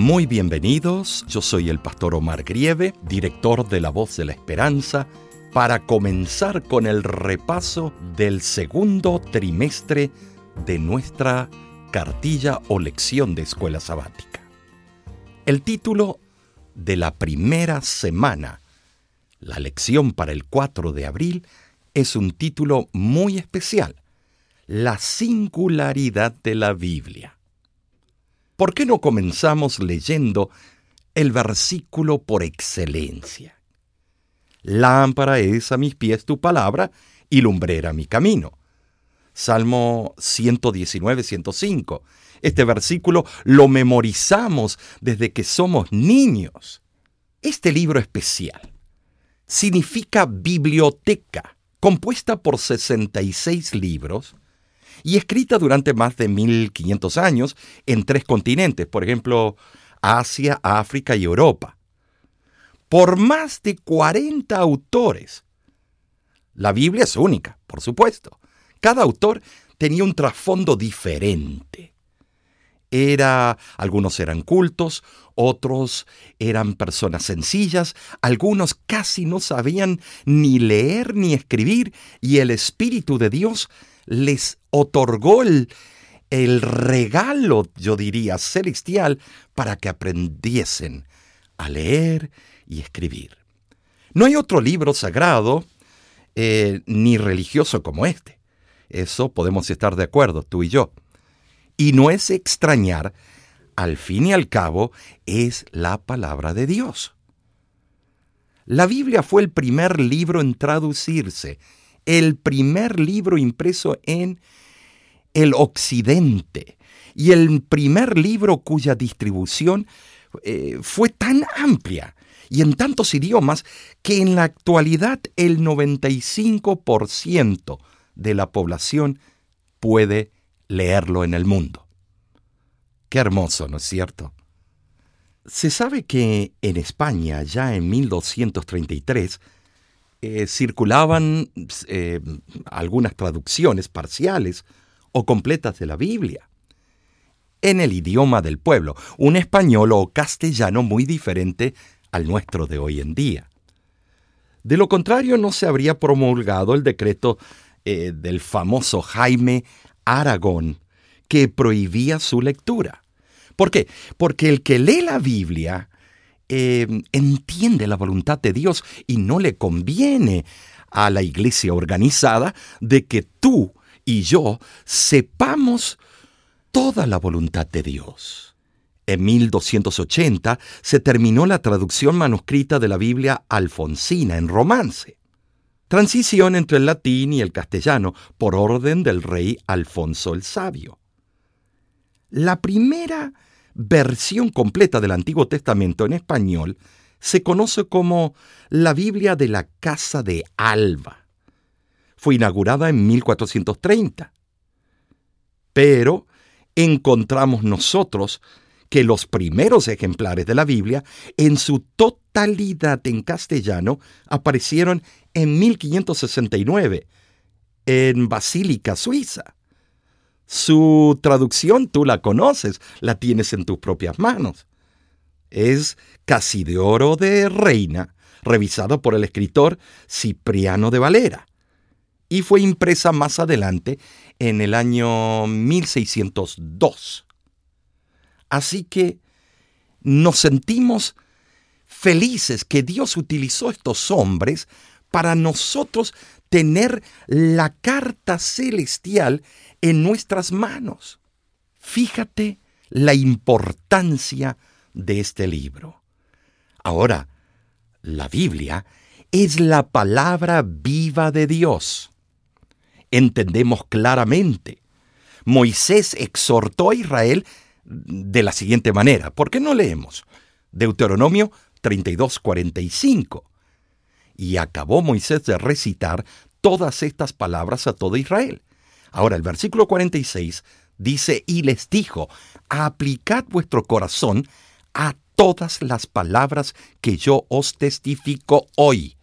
Muy bienvenidos, yo soy el pastor Omar Grieve, director de La Voz de la Esperanza, para comenzar con el repaso del segundo trimestre de nuestra cartilla o lección de escuela sabática. El título de la primera semana, la lección para el 4 de abril, es un título muy especial, La singularidad de la Biblia. ¿Por qué no comenzamos leyendo el versículo por excelencia? Lámpara es a mis pies tu palabra y lumbrera mi camino. Salmo 119, 105. Este versículo lo memorizamos desde que somos niños. Este libro especial significa biblioteca, compuesta por 66 libros y escrita durante más de 1500 años en tres continentes, por ejemplo, Asia, África y Europa, por más de 40 autores. La Biblia es única, por supuesto. Cada autor tenía un trasfondo diferente. Era, algunos eran cultos, otros eran personas sencillas, algunos casi no sabían ni leer ni escribir, y el Espíritu de Dios les otorgó el, regalo, yo diría, celestial para que aprendiesen a leer y escribir. No hay otro libro sagrado eh, ni religioso como este. Eso podemos estar de acuerdo, tú y yo. Y no es extrañar, al fin y al cabo, es la palabra de Dios. La Biblia fue el primer libro en traducirse el primer libro impreso en el occidente y el primer libro cuya distribución eh, fue tan amplia y en tantos idiomas que en la actualidad el 95% de la población puede leerlo en el mundo. Qué hermoso, ¿no es cierto? Se sabe que en España, ya en 1233, eh, circulaban eh, algunas traducciones parciales o completas de la Biblia en el idioma del pueblo, un español o castellano muy diferente al nuestro de hoy en día. De lo contrario, no se habría promulgado el decreto eh, del famoso Jaime Aragón, que prohibía su lectura. ¿Por qué? Porque el que lee la Biblia Em, entiende la voluntad de Dios y no le conviene a la iglesia organizada de que tú y yo sepamos toda la voluntad de Dios. En 1280 se terminó la traducción manuscrita de la Biblia alfonsina en romance. Transición entre el latín y el castellano por orden del rey Alfonso el Sabio. La primera versión completa del Antiguo Testamento en español se conoce como la Biblia de la Casa de Alba. Fue inaugurada en 1430. Pero encontramos nosotros que los primeros ejemplares de la Biblia, en su totalidad en castellano, aparecieron en 1569 en Basílica, Suiza. Su traducción tú la conoces, la tienes en tus propias manos. Es casi de oro de reina, revisado por el escritor Cipriano de Valera, y fue impresa más adelante en el año 1602. Así que nos sentimos felices que Dios utilizó estos hombres para nosotros tener la carta celestial en nuestras manos. Fíjate la importancia de este libro. Ahora, la Biblia es la palabra viva de Dios. Entendemos claramente. Moisés exhortó a Israel de la siguiente manera. ¿Por qué no leemos? Deuteronomio 32:45. Y acabó Moisés de recitar todas estas palabras a todo Israel. Ahora, el versículo 46 dice, y les dijo, aplicad vuestro corazón a todas las palabras que yo os testifico hoy,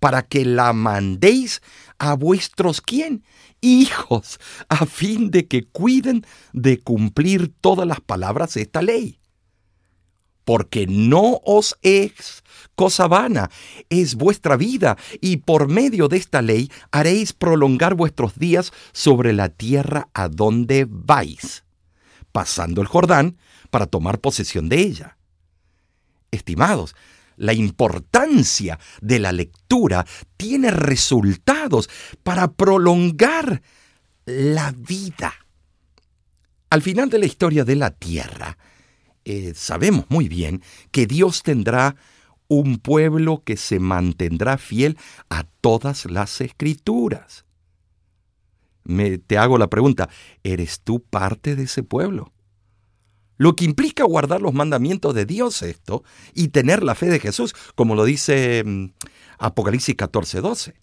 para que la mandéis a vuestros quién? Hijos, a fin de que cuiden de cumplir todas las palabras de esta ley. porque no os es cosa vana, es vuestra vida, y por medio de esta ley haréis prolongar vuestros días sobre la tierra a donde vais, pasando el Jordán para tomar posesión de ella. Estimados, la importancia de la lectura tiene resultados para prolongar la vida. Al final de la historia de la tierra, eh, sabemos muy bien que Dios tendrá un pueblo que se mantendrá fiel a todas las escrituras. Me, te hago la pregunta, ¿eres tú parte de ese pueblo? Lo que implica guardar los mandamientos de Dios esto y tener la fe de Jesús, como lo dice mm, Apocalipsis 14, 12.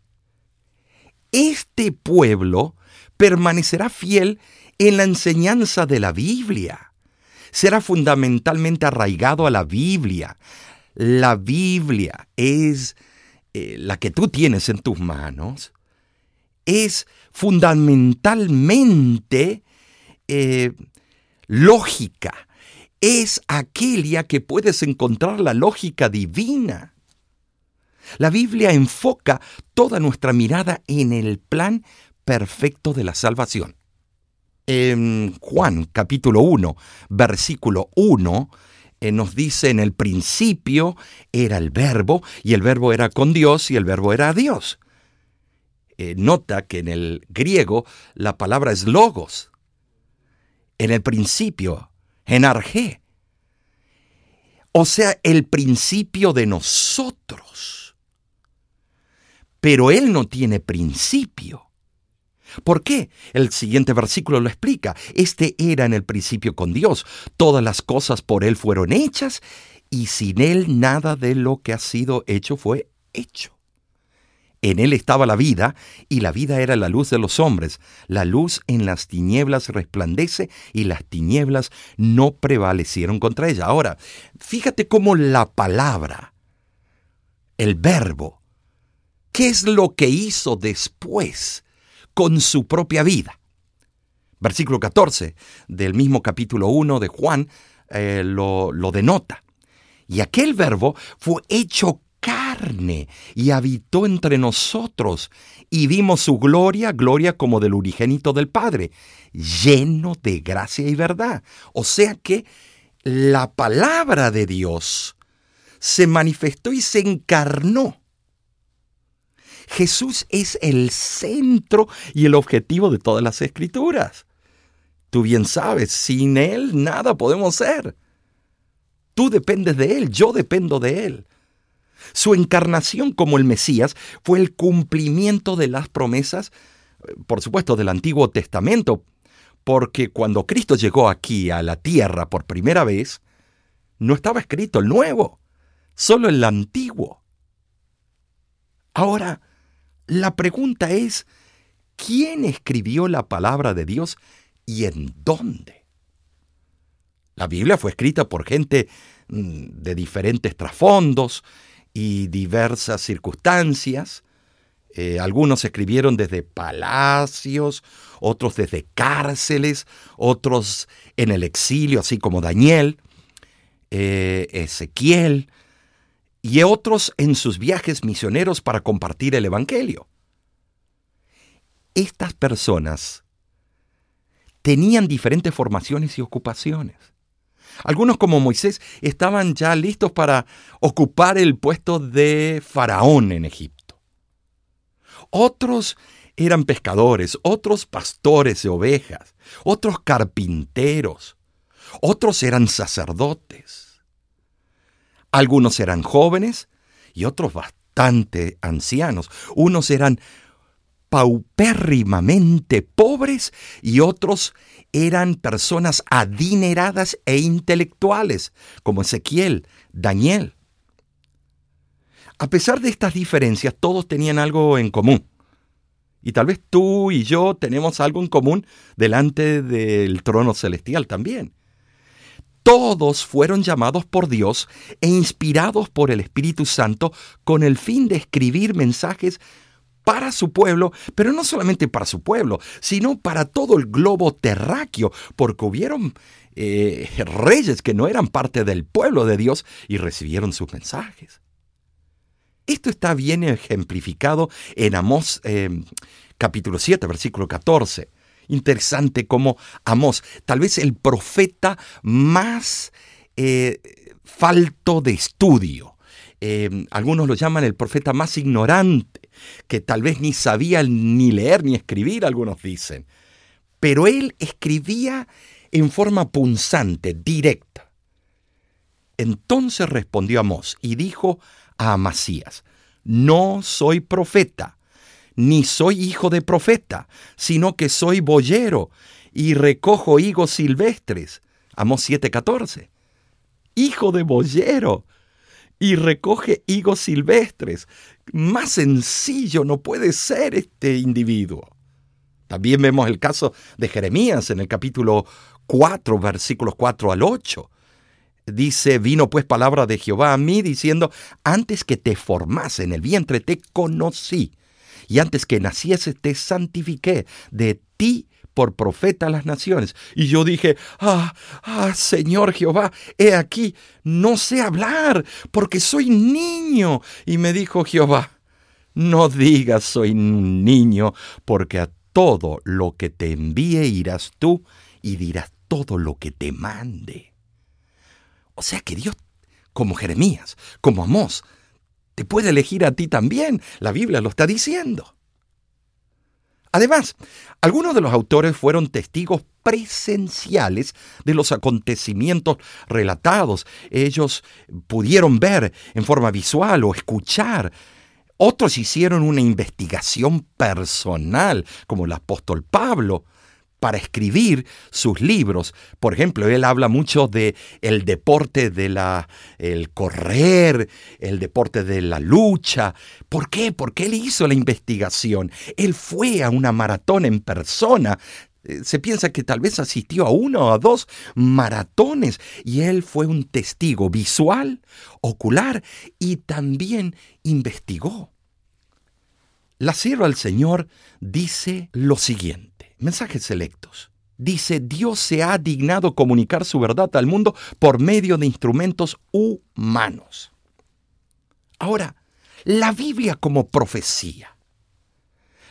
Este pueblo permanecerá fiel en la enseñanza de la Biblia. Será fundamentalmente arraigado a la Biblia. La Biblia es eh, la que tú tienes en tus manos. Es fundamentalmente eh, lógica es aquella que puedes encontrar la lógica divina. La Biblia enfoca toda nuestra mirada en el plan perfecto de la salvación. En Juan capítulo 1, versículo 1, eh, nos dice en el principio era el verbo y el verbo era con Dios y el verbo era Dios. Eh, nota que en el griego la palabra es logos. En el principio en Arge. O sea, el principio de nosotros. Pero Él no tiene principio. ¿Por qué? El siguiente versículo lo explica. Este era en el principio con Dios. Todas las cosas por Él fueron hechas y sin Él nada de lo que ha sido hecho fue hecho. En él estaba la vida, y la vida era la luz de los hombres. La luz en las tinieblas resplandece, y las tinieblas no prevalecieron contra ella. Ahora, fíjate cómo la palabra, el verbo, ¿qué es lo que hizo después con su propia vida? Versículo 14 del mismo capítulo 1 de Juan eh, lo, lo denota. Y aquel verbo fue hecho y habitó entre nosotros, y vimos su gloria, gloria como del unigénito del Padre, lleno de gracia y verdad. O sea que la palabra de Dios se manifestó y se encarnó. Jesús es el centro y el objetivo de todas las escrituras. Tú bien sabes, sin Él nada podemos ser. Tú dependes de Él, yo dependo de Él. Su encarnación como el Mesías fue el cumplimiento de las promesas, por supuesto, del Antiguo Testamento, porque cuando Cristo llegó aquí a la tierra por primera vez, no estaba escrito el nuevo, solo el antiguo. Ahora, la pregunta es, ¿quién escribió la palabra de Dios y en dónde? La Biblia fue escrita por gente mm, de diferentes trasfondos, y diversas circunstancias. Eh, algunos escribieron desde palacios, otros desde cárceles, otros en el exilio, así como Daniel, eh, Ezequiel, y otros en sus viajes misioneros para compartir el Evangelio. Estas personas tenían diferentes formaciones y ocupaciones. Algunos como Moisés estaban ya listos para ocupar el puesto de faraón en Egipto. Otros eran pescadores, otros pastores de ovejas, otros carpinteros, otros eran sacerdotes. Algunos eran jóvenes y otros bastante ancianos. Unos eran paupérrimamente pobres y otros eran personas adineradas e intelectuales, como Ezequiel, Daniel. A pesar de estas diferencias, todos tenían algo en común. Y tal vez tú y yo tenemos algo en común delante del trono celestial también. Todos fueron llamados por Dios e inspirados por el Espíritu Santo con el fin de escribir mensajes para su pueblo, pero no solamente para su pueblo, sino para todo el globo terráqueo, porque hubieron eh, reyes que no eran parte del pueblo de Dios y recibieron sus mensajes. Esto está bien ejemplificado en Amós eh, capítulo 7, versículo 14. Interesante como Amós, tal vez el profeta más eh, falto de estudio. algunos lo llaman el profeta más ignorante, que tal vez ni sabía ni leer ni escribir, algunos dicen. Pero él escribía en forma punzante, directa. Entonces respondió Amós y dijo a Amasías, no soy profeta, ni soy hijo de profeta, sino que soy boyero y recojo higos silvestres. Amós 7:14. Hijo de boyero y recoge higos silvestres. Más sencillo no puede ser este individuo. También vemos el caso de Jeremías en el capítulo 4, versículos 4 al 8. Dice, vino pues palabra de Jehová a mí diciendo, antes que te formase en el vientre te conocí, y antes que naciese te santifiqué, de ti por profeta a las naciones. Y yo dije, ah, ah, Señor Jehová, he aquí, no sé hablar, porque soy niño. Y me dijo Jehová, no digas soy un niño, porque a todo lo que te envíe irás tú y dirás todo lo que te mande. O sea que Dios, como Jeremías, como Amós, te puede elegir a ti también. La Biblia lo está diciendo. Además, algunos de los autores fueron testigos presenciales de los acontecimientos relatados. Ellos pudieron ver en forma visual o escuchar. Otros hicieron una investigación personal, como el apóstol Pablo para escribir sus libros. Por ejemplo, él habla mucho de el deporte de la el correr, el deporte de la lucha. ¿Por qué? Porque él hizo la investigación. Él fue a una maratón en persona. Eh, se piensa que tal vez asistió a uno o a dos maratones y él fue un testigo visual, ocular y también investigó. La sierva del Señor dice lo siguiente. Mensajes selectos. Dice, Dios se ha dignado comunicar su verdad al mundo por medio de instrumentos humanos. Ahora, la Biblia como profecía.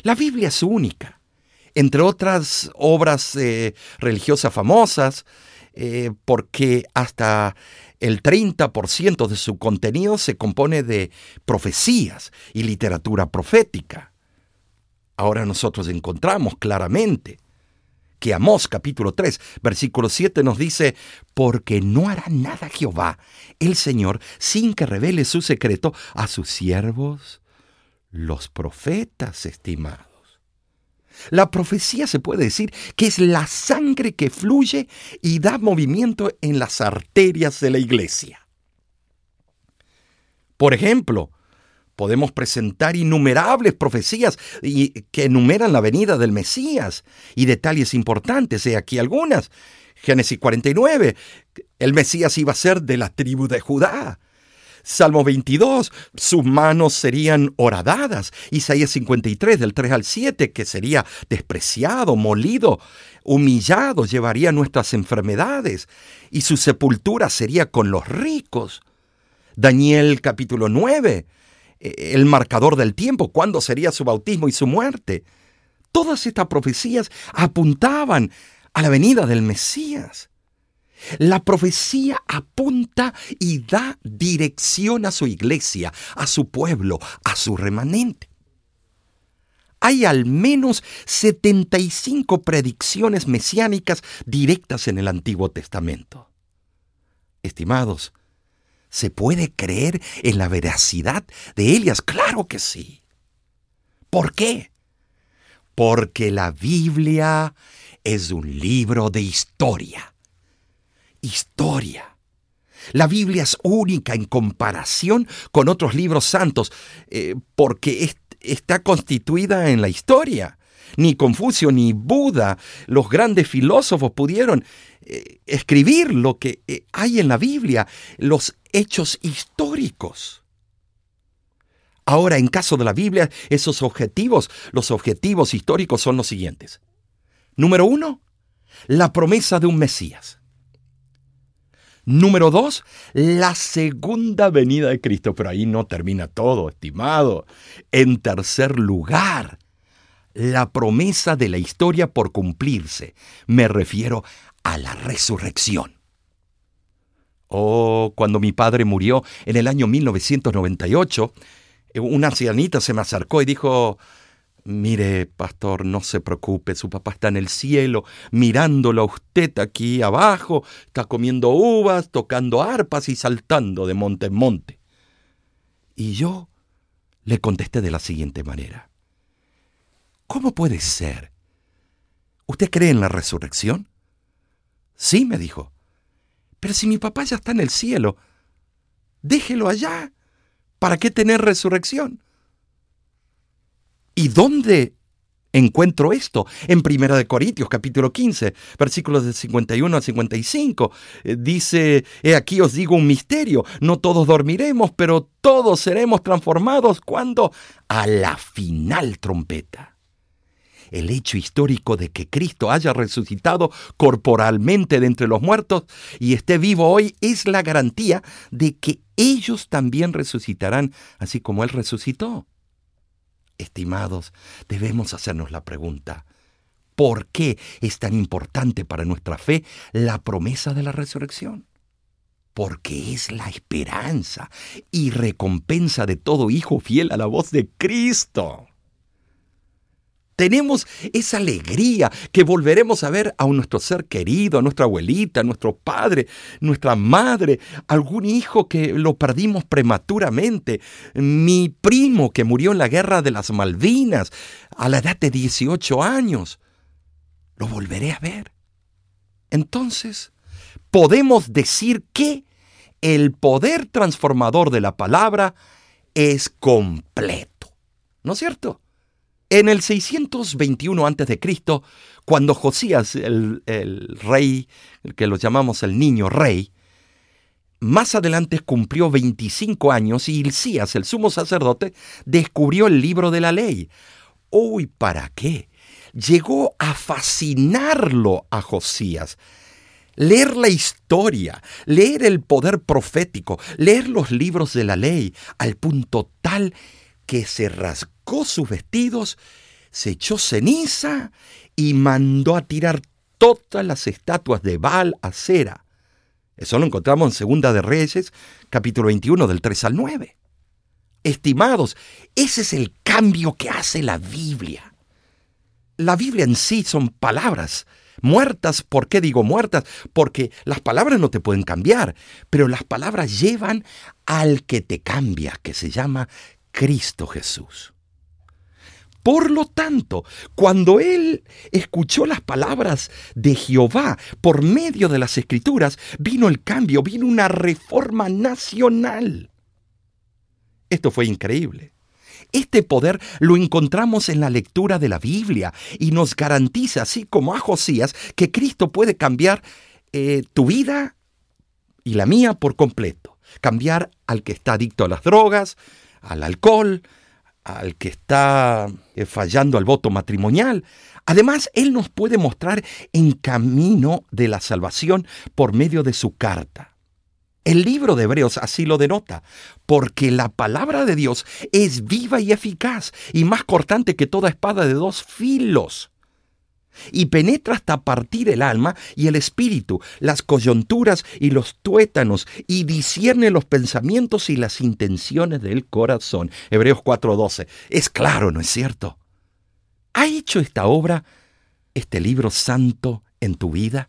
La Biblia es única. Entre otras obras eh, religiosas famosas, eh, porque hasta el 30% de su contenido se compone de profecías y literatura profética. Ahora nosotros encontramos claramente que Amós capítulo 3, versículo 7 nos dice, porque no hará nada Jehová, el Señor, sin que revele su secreto a sus siervos, los profetas estimados. La profecía se puede decir que es la sangre que fluye y da movimiento en las arterias de la iglesia. Por ejemplo, Podemos presentar innumerables profecías que enumeran la venida del Mesías y detalles importantes. He aquí algunas. Génesis 49, el Mesías iba a ser de la tribu de Judá. Salmo 22, sus manos serían horadadas. Isaías 53, del 3 al 7, que sería despreciado, molido, humillado, llevaría nuestras enfermedades y su sepultura sería con los ricos. Daniel capítulo 9, el marcador del tiempo, cuándo sería su bautismo y su muerte. Todas estas profecías apuntaban a la venida del Mesías. La profecía apunta y da dirección a su iglesia, a su pueblo, a su remanente. Hay al menos 75 predicciones mesiánicas directas en el Antiguo Testamento. Estimados, ¿Se puede creer en la veracidad de Elias? Claro que sí. ¿Por qué? Porque la Biblia es un libro de historia. Historia. La Biblia es única en comparación con otros libros santos eh, porque está constituida en la historia. Ni Confucio ni Buda, los grandes filósofos, pudieron eh, escribir lo que eh, hay en la Biblia, los hechos históricos. Ahora, en caso de la Biblia, esos objetivos, los objetivos históricos son los siguientes. Número uno, la promesa de un Mesías. Número dos, la segunda venida de Cristo. Pero ahí no termina todo, estimado. En tercer lugar, la promesa de la historia por cumplirse. Me refiero a la resurrección. Oh, cuando mi padre murió en el año 1998, una ancianita se me acercó y dijo, Mire, pastor, no se preocupe, su papá está en el cielo, mirándolo a usted aquí abajo, está comiendo uvas, tocando arpas y saltando de monte en monte. Y yo le contesté de la siguiente manera. ¿Cómo puede ser? ¿Usted cree en la resurrección? Sí, me dijo. Pero si mi papá ya está en el cielo, déjelo allá. ¿Para qué tener resurrección? ¿Y dónde encuentro esto? En Primera de Corintios, capítulo 15, versículos de 51 al 55. Eh, dice, he aquí os digo un misterio, no todos dormiremos, pero todos seremos transformados cuando a la final trompeta. El hecho histórico de que Cristo haya resucitado corporalmente de entre los muertos y esté vivo hoy es la garantía de que ellos también resucitarán así como Él resucitó. Estimados, debemos hacernos la pregunta, ¿por qué es tan importante para nuestra fe la promesa de la resurrección? Porque es la esperanza y recompensa de todo hijo fiel a la voz de Cristo. Tenemos esa alegría que volveremos a ver a nuestro ser querido, a nuestra abuelita, a nuestro padre, nuestra madre, algún hijo que lo perdimos prematuramente, mi primo que murió en la guerra de las Malvinas a la edad de 18 años. Lo volveré a ver. Entonces, podemos decir que el poder transformador de la palabra es completo. ¿No es cierto? En el 621 a.C., cuando Josías, el, rey, que lo llamamos el niño rey, más adelante cumplió 25 años y Hilcías, el sumo sacerdote, descubrió el libro de la ley. Uy, ¿para qué? Llegó a fascinarlo a Josías. Leer la historia, leer el poder profético, leer los libros de la ley, al punto tal que se rasgó sus vestidos, se echó ceniza y mandó a tirar todas las estatuas de Baal a cera. Eso lo encontramos en Segunda de Reyes, capítulo 21, del 3 al 9. Estimados, ese es el cambio que hace la Biblia. La Biblia en sí son palabras muertas. ¿Por qué digo muertas? Porque las palabras no te pueden cambiar, pero las palabras llevan al que te cambia, que se llama Cristo Jesús. Por lo tanto, cuando él escuchó las palabras de Jehová por medio de las escrituras, vino el cambio, vino una reforma nacional. Esto fue increíble. Este poder lo encontramos en la lectura de la Biblia y nos garantiza, así como a Josías, que Cristo puede cambiar eh, tu vida y la mía por completo. Cambiar al que está adicto a las drogas, al alcohol, al que está eh, fallando al voto matrimonial. Además, Él nos puede mostrar en camino de la salvación por medio de su carta. El libro de Hebreos así lo denota, porque la palabra de Dios es viva y eficaz y más cortante que toda espada de dos filos y penetra hasta partir el alma y el espíritu, las coyunturas y los tuétanos, y discierne los pensamientos y las intenciones del corazón. Hebreos 4:12. Es claro, ¿no es cierto? ¿Ha hecho esta obra, este libro santo, en tu vida?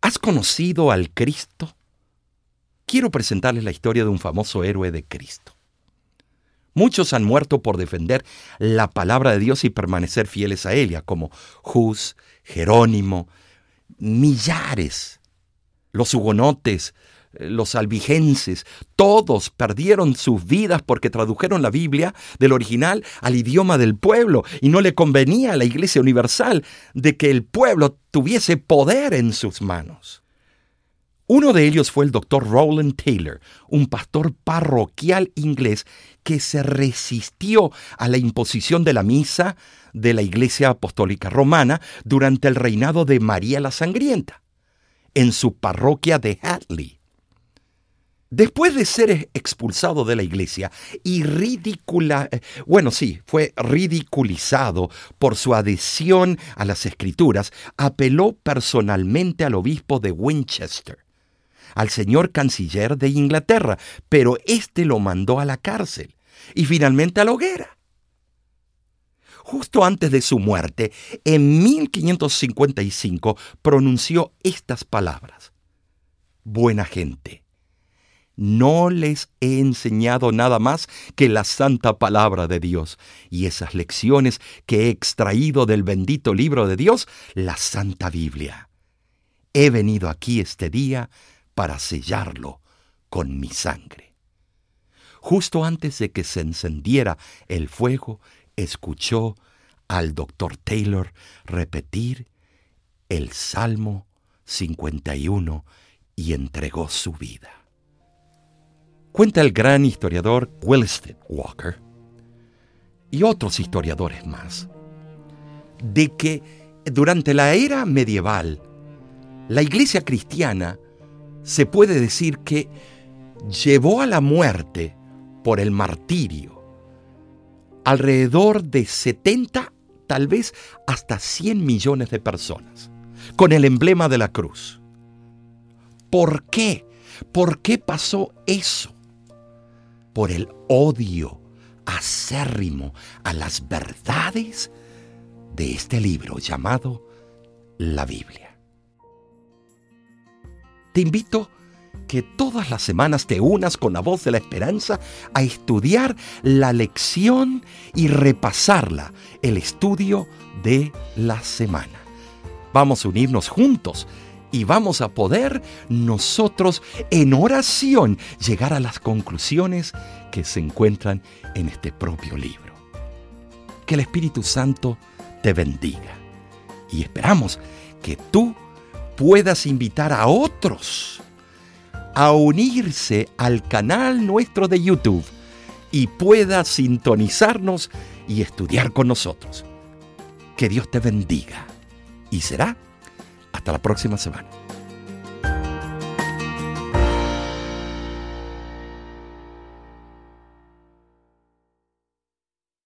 ¿Has conocido al Cristo? Quiero presentarles la historia de un famoso héroe de Cristo. Muchos han muerto por defender la palabra de Dios y permanecer fieles a ella, como Hus, Jerónimo, millares, los hugonotes, los albigenses, todos perdieron sus vidas porque tradujeron la Biblia del original al idioma del pueblo y no le convenía a la Iglesia Universal de que el pueblo tuviese poder en sus manos. Uno de ellos fue el doctor Roland Taylor, un pastor parroquial inglés que se resistió a la imposición de la misa de la Iglesia Apostólica Romana durante el reinado de María la Sangrienta, en su parroquia de Hatley. Después de ser expulsado de la iglesia y eh, bueno, sí, fue ridiculizado por su adhesión a las escrituras, apeló personalmente al obispo de Winchester al señor canciller de Inglaterra, pero éste lo mandó a la cárcel y finalmente a la hoguera. Justo antes de su muerte, en 1555, pronunció estas palabras. Buena gente, no les he enseñado nada más que la santa palabra de Dios y esas lecciones que he extraído del bendito libro de Dios, la Santa Biblia. He venido aquí este día para sellarlo con mi sangre. Justo antes de que se encendiera el fuego, escuchó al doctor Taylor repetir el Salmo 51 y entregó su vida. Cuenta el gran historiador Wilstead Walker y otros historiadores más de que durante la era medieval la iglesia cristiana se puede decir que llevó a la muerte por el martirio alrededor de 70, tal vez hasta 100 millones de personas, con el emblema de la cruz. ¿Por qué? ¿Por qué pasó eso? Por el odio acérrimo a las verdades de este libro llamado la Biblia. Te invito que todas las semanas te unas con la voz de la esperanza a estudiar la lección y repasarla, el estudio de la semana. Vamos a unirnos juntos y vamos a poder nosotros en oración llegar a las conclusiones que se encuentran en este propio libro. Que el Espíritu Santo te bendiga y esperamos que tú puedas invitar a otros a unirse al canal nuestro de YouTube y pueda sintonizarnos y estudiar con nosotros. Que Dios te bendiga y será hasta la próxima semana.